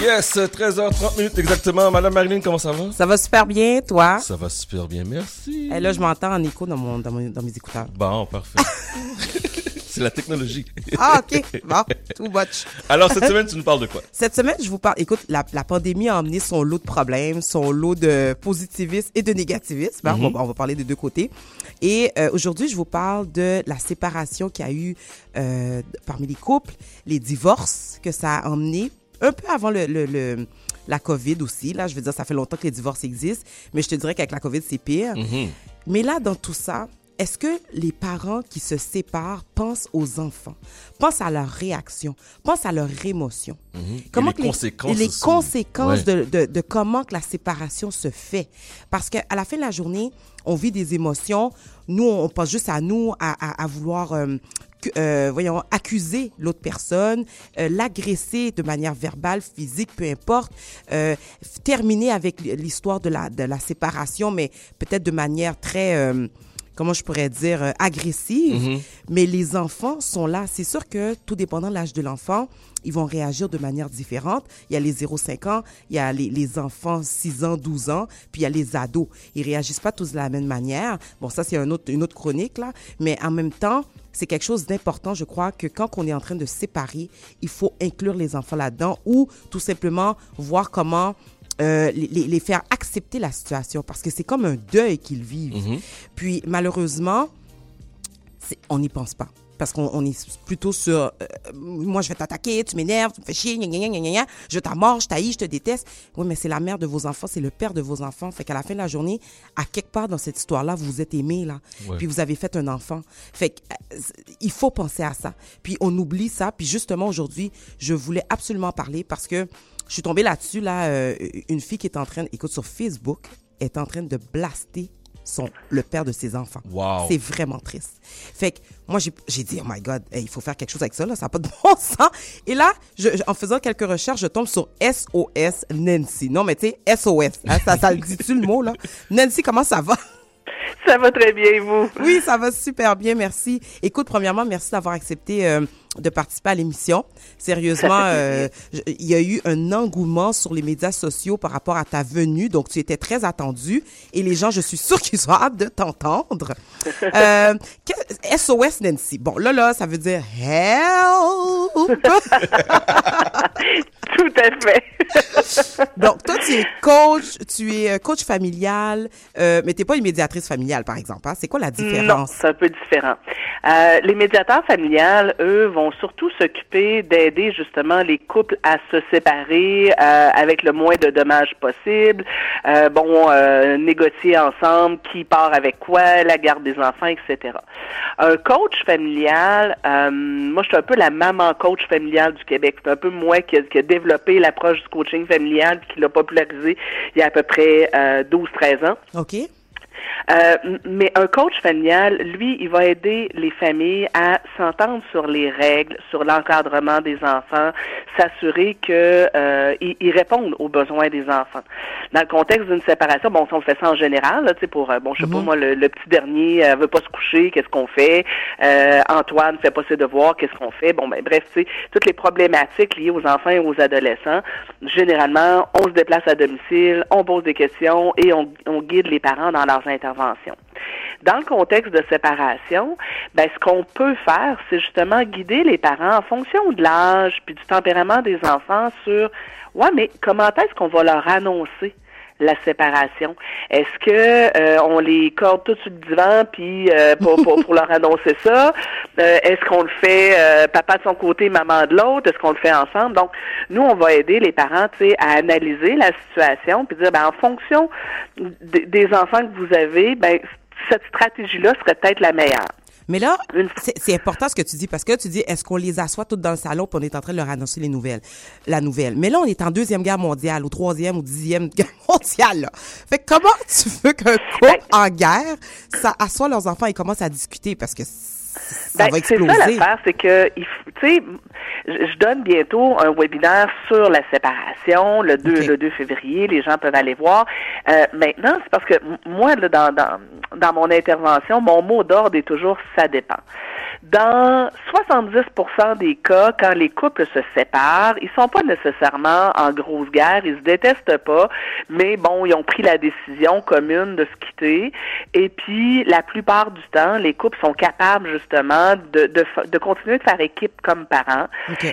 Yes, 13h30 minutes exactement. Madame Marilyn, comment ça va? Ça va super bien, toi? Ça va super bien, merci. Et là, je m'entends en écho dans, mon, dans, mon- dans mes écouteurs. Bon, parfait. C'est la technologie. Ah, OK. Bon, too much. Alors, cette semaine, tu nous parles de quoi? Cette semaine, je vous parle. Écoute, la, la pandémie a amené son lot de problèmes, son lot de positivisme et de négativisme. on, va, on va parler des deux côtés. Et euh, aujourd'hui, je vous parle de la séparation qu'il y a eu euh, parmi les couples, les divorces que ça a emmené un peu avant le, le, le- la COVID aussi. Là, je veux dire, ça fait longtemps que les divorces existent, mais je te dirais qu'avec la COVID, c'est pire. Mais là, dans tout ça, est-ce que les parents qui se séparent pensent aux enfants, pensent à leur réaction, pensent à leur émotion? Et les que conséquences et les conséquences Ouais. de, de, de comment que la séparation se fait? Parce qu'à la fin de la journée, on vit des émotions. Nous, on pense juste à nous, à, à, à vouloir, euh, euh, voyons, accuser l'autre personne, euh, l'agresser de manière verbale, physique, peu importe, euh, terminer avec l'histoire de la, de la séparation, mais peut-être de manière très... comment je pourrais dire, euh, agressive. Mais les enfants sont là. C'est sûr que tout dépendant de l'âge de l'enfant, ils vont réagir de manière différente. Il y a les 0-5 ans, il y a les, les enfants 6 ans, 12 ans, puis il y a les ados. Ils réagissent pas tous de la même manière. Bon, ça, c'est un autre, une autre chronique, là. Mais en même temps, c'est quelque chose d'important, je crois, que quand on est en train de séparer, il faut inclure les enfants là-dedans ou tout simplement voir comment euh, les, faire accepter la situation parce que c'est comme un deuil qu'ils vivent. Puis malheureusement, on n'y pense pas. Parce qu'on on est plutôt sur euh, moi je vais t'attaquer, tu m'énerves, tu me fais chier, gna, gna, gna, je t'amorce, je t'haïs, je te déteste. Oui, mais c'est la mère de vos enfants, c'est le père de vos enfants. Fait qu'à la fin de la journée, à quelque part dans cette histoire-là, vous vous êtes aimés, là. Ouais. Puis vous avez fait un enfant. Fait que, euh, il faut penser à ça. Puis on oublie ça. Puis justement, aujourd'hui, je voulais absolument parler parce que je suis tombée là-dessus, là, euh, une fille qui est en train, écoute, sur Facebook, est en train de blaster son, le père de ses enfants. Wow. C'est vraiment triste. Fait que moi, j'ai j'ai dit, oh my God, hey, il faut faire quelque chose avec ça, là, ça n'a pas de bon sens. Et là, je, je- en faisant quelques recherches, je tombe sur SOS Nancy. Non, mais tu sais, SOS, hein, ça, ça le dit-tu le mot, là? Nancy, comment ça va? Ça va très bien, vous? Oui, ça va super bien, merci. Écoute, premièrement, merci d'avoir accepté euh, de participer à l'émission. Sérieusement, euh, il y a eu un engouement sur les médias sociaux par rapport à ta venue, donc tu étais très attendu et les gens, je suis sûre qu'ils ont hâte de t'entendre. Euh, SOS Nancy. Bon, là, là, ça veut dire help. Tout à fait. donc, toi, tu es coach, tu es euh, coach familial, euh, mais t'es pas une médiatrice familiale, par exemple. Hein? C'est quoi la Non, différence? c'est un peu différent. Euh, les médiateurs familiales, eux, vont surtout s'occuper d'aider justement les couples à se séparer euh, avec le moins de dommages possible. Euh, bon, euh, négocier ensemble qui part avec quoi, la garde des enfants, etc. Un coach familial, euh, moi, je suis un peu la maman coach familiale du Québec. C'est un peu moi qui a, qui a développé l'approche du coaching familial qui l'a popularisé il y a à peu près euh, 12-13 ans. OK? Euh, mais un coach familial, lui, il va aider les familles à s'entendre sur les règles, sur l'encadrement des enfants, s'assurer que euh, ils, ils répondent aux besoins des enfants. Dans le contexte d'une séparation, bon, ça, on fait ça en général, là, tu sais, pour, euh, bon, je sais pas moi, le, le petit dernier euh, veut pas se coucher, qu'est-ce qu'on fait? Euh, Antoine fait pas ses devoirs, qu'est-ce qu'on fait? Bon, ben bref, tu sais, toutes les problématiques liées aux enfants et aux adolescents. Généralement, on se déplace à domicile, on pose des questions et on, on guide les parents dans leurs Dans le contexte de séparation, ben, ce qu'on peut faire, c'est justement guider les parents en fonction de l'âge puis du tempérament des enfants sur, ouais, mais comment est-ce qu'on va leur annoncer la séparation? Est-ce que euh, on les corde tout sur le divan puis euh, pour, pour, pour leur annoncer ça? Euh, Est-ce qu'on le fait euh, papa de son côté, maman de l'autre? Est-ce qu'on le fait ensemble? Donc nous on va aider les parents, à analyser la situation puis dire ben en fonction des enfants que vous avez, ben cette stratégie-là serait peut-être la meilleure. Mais là, c'est important ce que tu dis parce que tu dis est-ce qu'on les assoit toutes dans le salon puis on est en train de leur annoncer les nouvelles, la nouvelle? Mais là, on est en deuxième guerre mondiale, ou troisième ou dixième guerre mondiale. Là. Fait que comment tu veux qu'un couple en guerre, ça assoit leurs enfants et commence à discuter? Parce que ça Ben, va c'est ça l'affaire, c'est que, tu sais, je donne bientôt un webinaire sur la séparation le 2, Ok. le 2 février. Les gens peuvent aller voir. Euh, maintenant, c'est parce que moi, là, dans, dans, dans mon intervention, mon mot d'ordre est toujours ça dépend. Dans 70% des cas, quand les couples se séparent, ils sont pas nécessairement en grosse guerre, ils se détestent pas, mais bon, ils ont pris la décision commune de se quitter. Et puis, la plupart du temps, les couples sont capables justement de, de, de continuer de faire équipe comme parents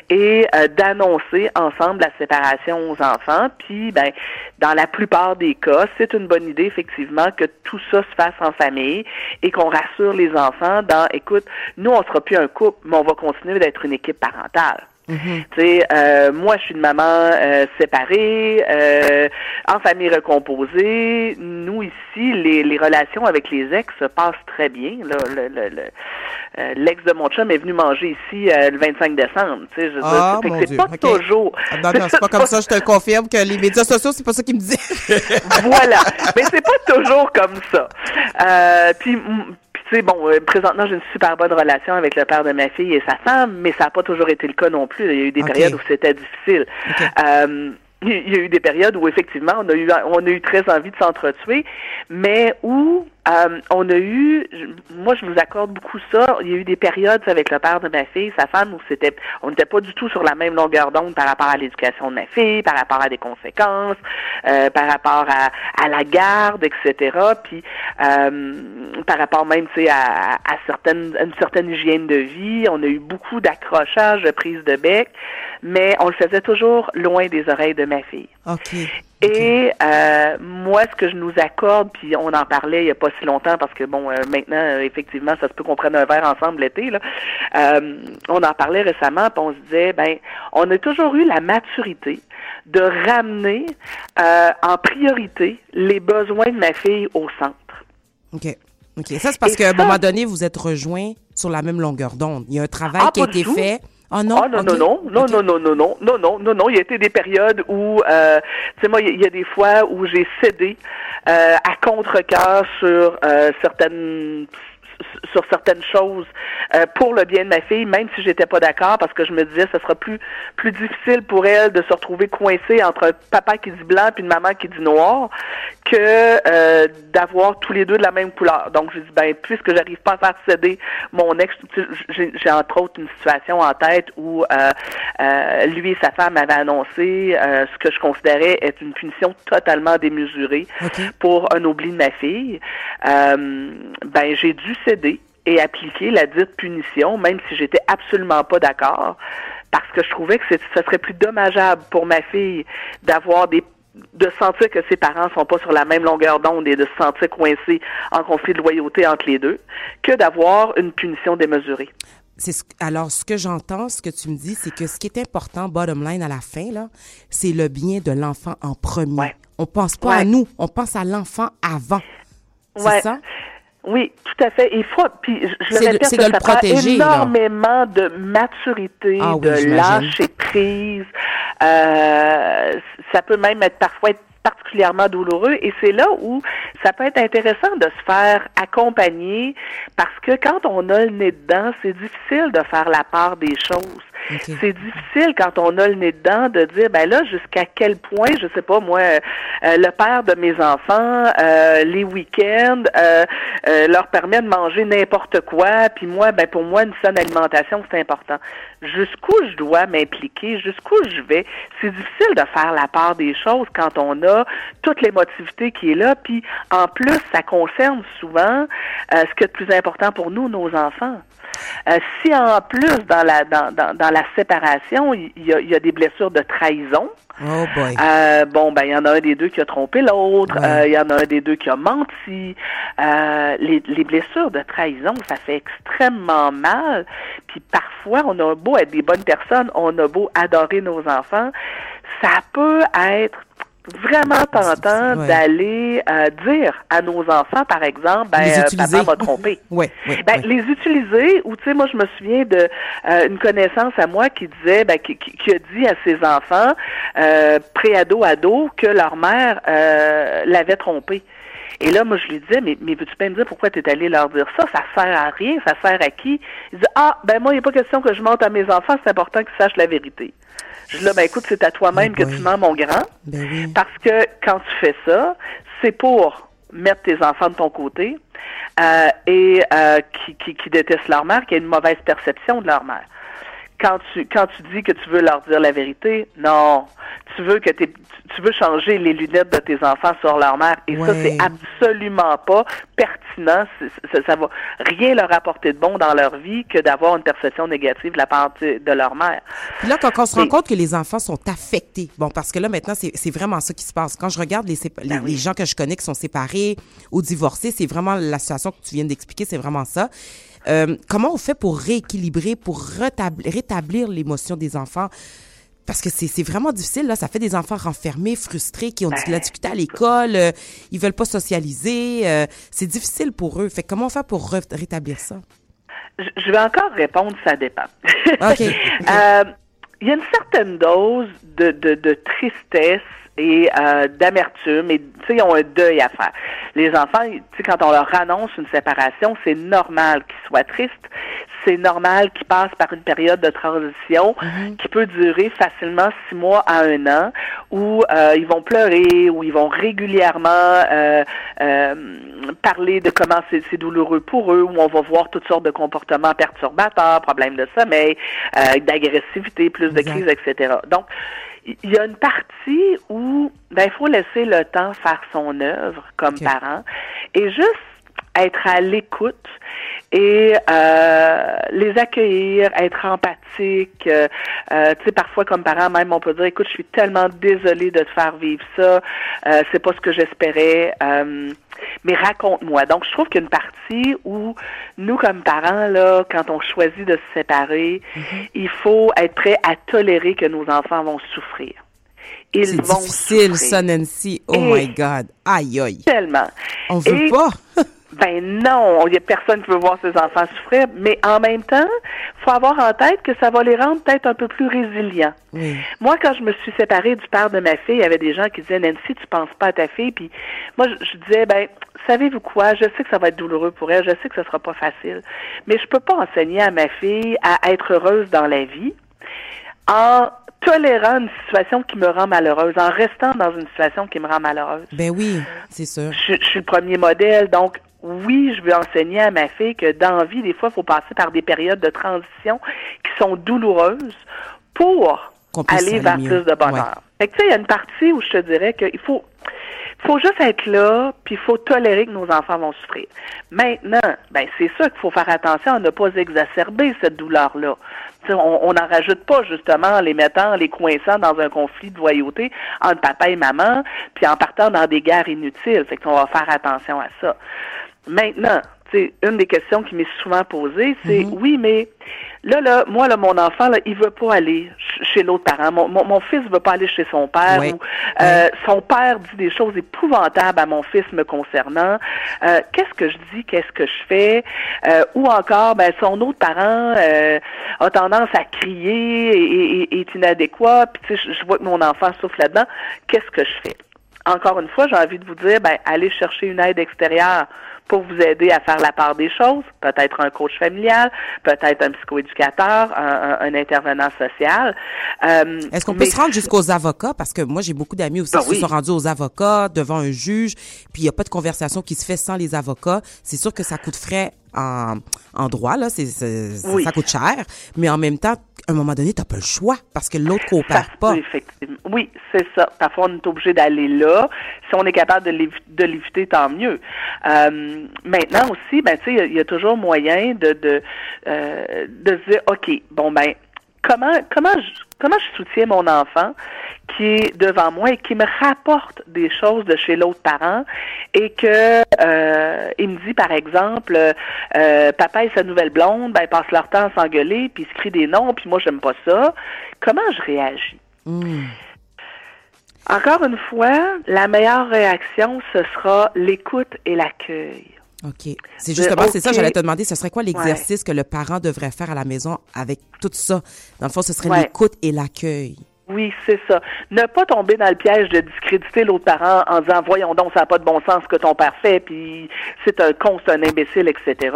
et euh, d'annoncer ensemble la séparation aux enfants. Puis, ben, dans la plupart des cas, c'est une bonne idée effectivement que tout ça se fasse en famille et qu'on rassure les enfants dans, écoute, nous on sera plus un couple, mais on va continuer d'être une équipe parentale. Mm-hmm. Tu sais, euh, moi, je suis une maman euh, séparée, euh, en famille recomposée. Nous ici, les, les relations avec les ex se passent très bien. Là, le, le, le euh, l'ex de mon chum est venu manger ici le 25 décembre. Tu sais, je ah, c'est pas toujours. Ah, non, non, c'est pas comme ça. Je te confirme que les médias sociaux, c'est pas ça qu'ils me disent. voilà, mais c'est pas toujours comme ça. Puis tu sais, bon, euh, présentement, j'ai une super bonne relation avec le père de ma fille et sa femme, mais ça n'a pas toujours été le cas non plus. Il y a eu des périodes où c'était difficile. Euh, il y a eu des périodes où effectivement on a eu on a eu très envie de s'entretuer, mais où euh, on a eu, moi je vous accorde beaucoup ça. Il y a eu des périodes avec le père de ma fille, sa femme, où c'était, on n'était pas du tout sur la même longueur d'onde par rapport à l'éducation de ma fille, par rapport à des conséquences, euh, par rapport à, à, la garde, etc. Puis euh, par rapport même, à, certaines, une certaine hygiène de vie. On a eu beaucoup d'accrochages, de prise de bec, mais on le faisait toujours loin des oreilles de ma fille. Et euh, moi, ce que je nous accorde, puis on en parlait il n'y a pas si longtemps, parce que bon, euh, maintenant, euh, effectivement, ça se peut qu'on prenne un verre ensemble l'été. Là. Euh, on en parlait récemment, puis on se disait, ben, on a toujours eu la maturité de ramener en priorité les besoins de ma fille au centre. OK. OK. Ça, c'est parce qu'à un moment donné, vous êtes rejoints sur la même longueur d'onde. Il y a un travail ah, qui a été fait Oh non, non, non, non, non, non, non, non, non, non, non, non, non. Il y a été des périodes où, euh, tu sais, moi, il y, a des fois où j'ai cédé euh, à contre-cœur sur euh, certaines sur certaines choses euh, pour le bien de ma fille, même si j'étais pas d'accord, parce que je me disais ce sera plus plus difficile pour elle de se retrouver coincée entre un papa qui dit blanc puis une maman qui dit noir que euh, d'avoir tous les deux de la même couleur. Donc je dis ben puisque j'arrive pas à faire céder mon ex, j'ai entre autres une situation en tête où euh, lui et sa femme avaient annoncé ce que je considérais être une punition totalement démesurée pour un oubli de ma fille. ben j'ai dû céder et appliquer la dite punition, même si j'étais absolument pas d'accord, parce que je trouvais que ce serait plus dommageable pour ma fille d'avoir des de sentir que ses parents sont pas sur la même longueur d'onde et de se sentir coincé en conflit de loyauté entre les deux, que d'avoir une punition démesurée. Ce, alors ce que j'entends, ce que tu me dis, c'est que ce qui est important, bottom line à la fin là, c'est le bien de l'enfant en premier. Ouais. On pense pas à nous, on pense à l'enfant avant. C'est ça? Oui, tout à fait. Il faut, puis je le répète, ça prend énormément de maturité, ah de lâcher prise. Euh, ça peut même être parfois être particulièrement douloureux et c'est là où ça peut être intéressant de se faire accompagner parce que quand on a le nez dedans, c'est difficile de faire la part des choses. C'est difficile quand on a le nez dedans de dire ben là jusqu'à quel point, je sais pas moi, euh, le père de mes enfants, euh, les week-ends euh, leur permet de manger n'importe quoi, puis moi ben pour moi une saine alimentation c'est important. Jusqu'où je dois m'impliquer, jusqu'où je vais, c'est difficile de faire la part des choses quand on a toute l'émotivité qui est là, puis en plus ça concerne souvent ce qui est le plus important pour nous, nos enfants. Euh, si en plus dans la dans, dans, dans la séparation, il y, a, il y a des blessures de trahison. Oh boy. Euh, bon, ben il y en a un des deux qui a trompé l'autre. Euh, il y en a un des deux qui a menti. Euh, les, les blessures de trahison, ça fait extrêmement mal. Puis parfois, on a beau être des bonnes personnes, on a beau adorer nos enfants, ça peut être vraiment tentant d'aller euh, dire à nos enfants, par exemple, ben, euh, papa m'a trompé. ouais, ben, les utiliser, ou tu sais, moi je me souviens de euh, une connaissance à moi qui disait, ben, qui, qui, a dit à ses enfants, euh, pré-ado, ado, que leur mère l'avait trompé. Et là, moi, je lui disais, mais, mais veux-tu bien me dire pourquoi tu es allé leur dire ça? Ça sert à rien, ça sert à qui? Il dit, ah, ben moi, il n'y a pas question que je monte à mes enfants, c'est important qu'ils sachent la vérité. Je dis là, ben écoute, c'est à toi-même que tu mens, mon grand. Ben Parce que quand tu fais ça, c'est pour mettre tes enfants de ton côté euh, et euh, qui, qui, qui détestent leur mère, qui a une mauvaise perception de leur mère. Quand tu quand tu dis que tu veux leur dire la vérité, non, tu veux que tu veux changer les lunettes de tes enfants sur leur mère et ça Ouais. c'est absolument pas pertinent, c'est- ça va rien leur apporter de bon dans leur vie que d'avoir une perception négative de la part de de leur mère. Puis là, quand on se rend compte que les enfants sont affectés, bon, parce que là, maintenant, c'est vraiment ça qui se passe. Quand je regarde les, Ben les gens que je connais qui sont séparés ou divorcés, c'est vraiment la situation que tu viens d'expliquer, c'est vraiment ça. Euh, comment on fait pour rééquilibrer, pour rétablir, l'émotion des enfants? Parce que c'est vraiment difficile, là. Ça fait des enfants renfermés, frustrés, qui ont de la difficulté à l'école, euh, ils veulent pas socialiser. euh, c'est difficile pour eux. Fait comment on fait pour rétablir ça? Je vais encore répondre, ça dépend. OK. Euh, Il y a une certaine dose de, de, de tristesse et euh, d'amertume et tu sais ils ont un deuil à faire. Les enfants, tu sais quand on leur annonce une séparation, c'est normal qu'ils soient tristes, c'est normal qu'ils passent par une période de transition qui peut durer facilement six mois à un an où euh, ils vont pleurer, où ils vont régulièrement euh, euh, parler de comment c'est douloureux pour eux, où on va voir toutes sortes de comportements perturbateurs, problèmes de sommeil, euh, d'agressivité, plus de crises, etc. Donc, il y a une partie où ben il faut laisser le temps faire son œuvre comme parent et juste être à l'écoute et euh, les accueillir, être empathique. Euh, euh, tu sais, parfois comme parent même, on peut dire, écoute, je suis tellement désolée de te faire vivre ça. Euh, c'est pas ce que j'espérais. Mais raconte-moi. Donc, je trouve qu'il y a une partie où nous, comme parents, là, quand on choisit de se séparer, il faut être prêt à tolérer que nos enfants vont souffrir. Ils C'est vont difficile, souffrir. ça, Nancy. Oh Et- my God. Aïe, aïe. Tellement. On veut Et- pas. Ben non, il n'y a personne qui veut voir ses enfants souffrir, mais en même temps, faut avoir en tête que ça va les rendre peut-être un peu plus résilients. Oui. Moi, quand je me suis séparée du père de ma fille, il y avait des gens qui disaient Nancy, tu penses pas à ta fille, puis moi je, je disais ben savez-vous quoi, je sais que ça va être douloureux pour elle, je sais que ce sera pas facile, mais je peux pas enseigner à ma fille à être heureuse dans la vie en tolérant une situation qui me rend malheureuse, en restant dans une situation qui me rend malheureuse Ben oui, c'est sûr. je, je suis le premier modèle, donc oui, je veux enseigner à ma fille que dans la vie, des fois, il faut passer par des périodes de transition qui sont douloureuses pour aller vers mieux. plus de bonheur. Fait que tu sais, il y a une partie où je te dirais qu'il faut faut juste être là, puis il faut tolérer que nos enfants vont souffrir. Maintenant, ben c'est sûr qu'il faut faire attention à ne pas exacerber cette douleur-là. Tu sais, On n'en rajoute pas justement en les mettant, en les coinçant dans un conflit de loyauté entre papa et maman, puis en partant dans des guerres inutiles. Fait qu'on va faire attention à ça. Maintenant, sais, une des questions qui m'est souvent posée, c'est Mhm. oui, mais là, là, moi, là, mon enfant, là, il veut pas aller ch- chez l'autre parent. Mon, mon, mon fils veut pas aller chez son père. Ouais. Ou, euh, Son père dit des choses épouvantables à mon fils me concernant. Euh, qu'est-ce que je dis, qu'est-ce que je fais? Euh, ou encore, ben, son autre parent euh, a tendance à crier et, et- et est inadéquat. Puis, tu sais, je- je vois que mon enfant souffre là-dedans. Qu'est-ce que je fais? Encore une fois, j'ai envie de vous dire, ben, allez chercher une aide extérieure pour vous aider à faire la part des choses. Peut-être un coach familial, peut-être un psychoéducateur, un, un- un intervenant social. Euh, Est-ce qu'on peut se rendre jusqu'aux avocats? Parce que moi, j'ai beaucoup d'amis aussi Ah qui oui. se sont rendus aux avocats devant un juge, puis il n'y a pas de conversation qui se fait sans les avocats. C'est sûr que ça coûte frais en, en droit, là, c'est, Oui. ça coûte cher, mais en même temps, à un moment donné, tu n'as pas le choix parce que l'autre coopère pas. effectivement. Oui, c'est ça. Parfois, on est obligé d'aller là. Si on est capable de l'évi- de l'éviter, tant mieux. Euh, maintenant aussi, ben, tu sais, il y a- toujours moyen de de, euh, de se dire, ok, bon ben, comment comment je comment je soutiens mon enfant qui est devant moi et qui me rapporte des choses de chez l'autre parent et que euh, il me dit par exemple euh, papa et sa nouvelle blonde ben ils passent leur temps à s'engueuler puis ils se crient des noms puis moi j'aime pas ça comment je réagis? Hmm. Encore une fois la meilleure réaction ce sera l'écoute et l'accueil OK. C'est justement, c'est ça, j'allais te demander, ce serait quoi l'exercice que le parent devrait faire à la maison avec tout ça? Dans le fond, ce serait Ouais. l'écoute et l'accueil. Oui, c'est ça. Ne pas tomber dans le piège de discréditer l'autre parent en disant voyons donc ça n'a pas de bon sens ce que ton père fait, puis c'est un con, c'est un imbécile, etc.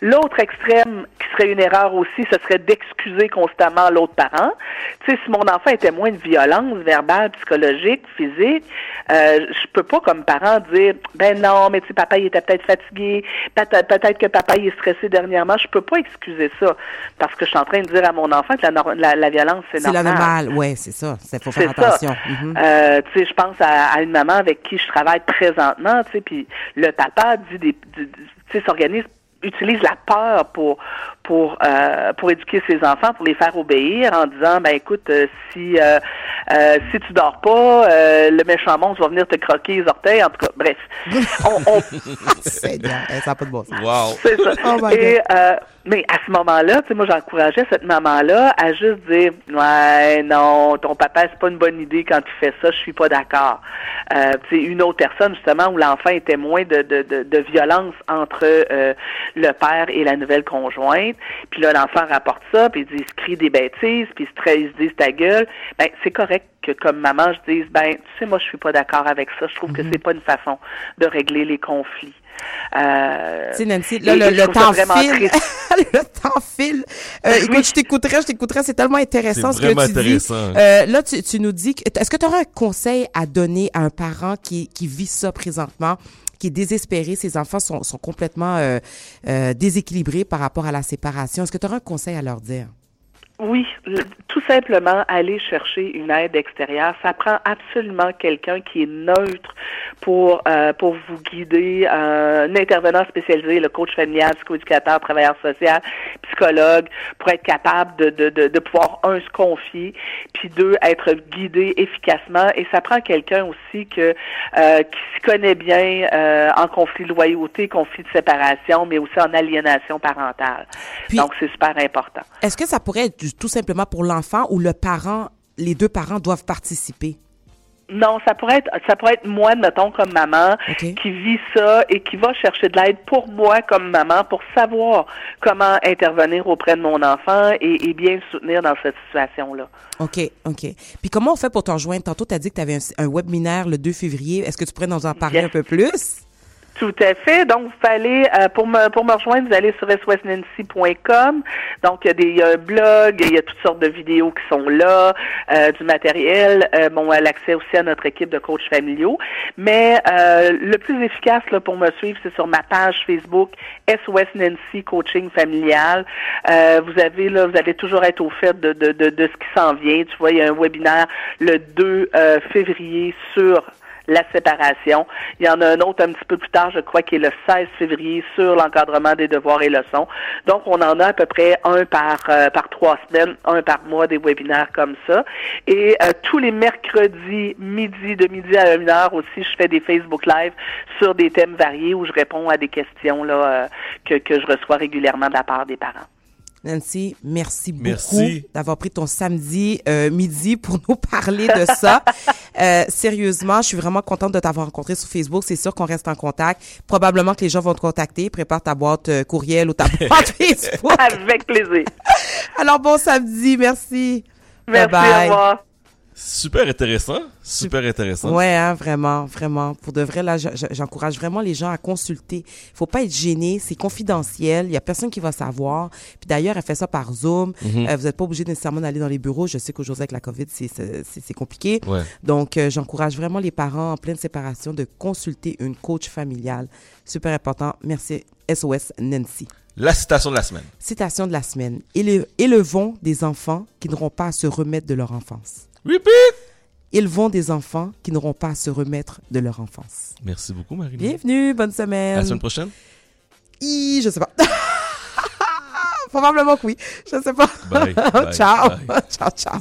L'autre extrême qui serait une erreur aussi, ce serait d'excuser constamment l'autre parent. Tu sais, si mon enfant était moins de violence verbale, psychologique, physique, euh, je peux pas comme parent dire ben non, mais tu sais, papa il était peut-être fatigué, peut-être que papa il est stressé dernièrement. Je peux pas excuser ça parce que je suis en train de dire à mon enfant que la, la, violence c'est normal. C'est normal, ouais c'est ça. Il faut faire attention. Mhm. Euh, tu sais, je pense à, une maman avec qui je travaille présentement, tu sais, puis le papa dit des, tu sais, s'organise utilise la peur pour pour euh, pour éduquer ses enfants, pour les faire obéir en disant ben écoute euh, si euh, euh, si tu dors pas, euh, le méchant monstre va venir te croquer les orteils. En tout cas, bref. on, on... c'est bien, ça n'a pas de bon sens. Wow. C'est ça. Oh Et, euh, mais à ce moment-là, tu sais, moi, j'encourageais cette maman-là à juste dire, ouais, non, ton papa, c'est pas une bonne idée quand tu fais ça, je suis pas d'accord. Euh, tu sais, une autre personne, justement, où l'enfant est témoin de, de, de, de violence entre euh, le père et la nouvelle conjointe. Puis là, l'enfant rapporte ça, puis il dit, il se crie des bêtises, puis il se, il se dit ta gueule. Ben, c'est correct que comme maman, je dise, ben, tu sais, moi, je suis pas d'accord avec ça. Je trouve que mhm. c'est pas une façon de régler les conflits. Euh, tu sais, Nancy, là, le, temps file. le temps file. Euh, écoute, je t'écouterai, je t'écouterai. C'est tellement intéressant ce que tu intéressant. dis. Euh, là, tu, tu nous dis, est-ce que tu aurais un conseil à donner à un parent qui, qui vit ça présentement? qui est désespéré, ses enfants sont, sont complètement euh, euh, déséquilibrés par rapport à la séparation? Est-ce que tu aurais un conseil à leur dire? Oui, tout simplement aller chercher une aide extérieure. Ça prend absolument quelqu'un qui est neutre pour euh, pour vous guider, un intervenant spécialisé, le coach familial, psychoéducateur, travailleur social, psychologue, pour être capable de, de, de, de, pouvoir un se confier, puis deux être guidé efficacement. Et ça prend quelqu'un aussi que euh, qui se connaît bien euh, en conflit de loyauté, conflit de séparation, mais aussi en aliénation parentale. Donc c'est super important. Est-ce que ça pourrait être tout simplement pour l'enfant ou le parent, les deux parents doivent participer? Non, ça pourrait être ça pourrait être moi, mettons, comme maman, qui vit ça et qui va chercher de l'aide pour moi comme maman pour savoir comment intervenir auprès de mon enfant et, bien le soutenir dans cette situation-là. OK, OK. Puis comment on fait pour t'en joindre? Tantôt, tu as dit que tu avais un, webinaire le 2 février. Est-ce que tu pourrais nous en parler un peu plus? Tout à fait. Donc, vous fallait, euh, pour me pour me rejoindre, vous allez sur swesnancy.com. Donc, il y a des un blog, il y a toutes sortes de vidéos qui sont là, euh, du matériel, euh, bon, l'accès aussi à notre équipe de coachs familiaux. Mais euh, le plus efficace là, pour me suivre, c'est sur ma page Facebook SOS Nancy Coaching Familial. vous avez là, vous allez toujours être au fait de, de, de, de ce qui s'en vient. Tu vois, il y a un webinaire le 2 février sur la séparation. Il y en a un autre un petit peu plus tard, je crois, qui est le 16 février sur l'encadrement des devoirs et leçons. Donc, on en a à peu près un par euh, par trois semaines, un par mois des webinaires comme ça. Et euh, tous les mercredis midi, de midi à une heure aussi, je fais des Facebook Live sur des thèmes variés où je réponds à des questions là euh, que, que je reçois régulièrement de la part des parents. Nancy, merci, beaucoup d'avoir pris ton samedi euh, midi pour nous parler de ça. euh, sérieusement, je suis vraiment contente de t'avoir rencontré sur Facebook. C'est sûr qu'on reste en contact. Probablement que les gens vont te contacter. Prépare ta boîte euh, courriel ou ta boîte Facebook. Avec plaisir. Alors, bon samedi. Merci. Merci, bye au revoir. Super intéressant, super intéressant. Ouais, hein, vraiment, vraiment. Pour de vrai, là, j'encourage vraiment les gens à consulter. Il faut pas être gêné, c'est confidentiel. Il y a personne qui va savoir. Puis d'ailleurs, elle fait ça par Zoom. Mhm. Euh, vous n'êtes pas obligé nécessairement d'aller dans les bureaux. Je sais qu'aujourd'hui avec la COVID, c'est compliqué. Ouais. Donc, euh, j'encourage vraiment les parents en pleine séparation de consulter une coach familiale. Super important. Merci SOS Nancy. La citation de la semaine. Citation de la semaine. Élevons des enfants qui n'auront pas à se remettre de leur enfance. Repeat! Ils vont des enfants qui n'auront pas à se remettre de leur enfance. Merci beaucoup, Marie. Bienvenue, bonne semaine. À la semaine prochaine? I, je sais pas. Probablement que oui. Je sais pas. Bye, bye, ciao. Bye. Ciao, ciao.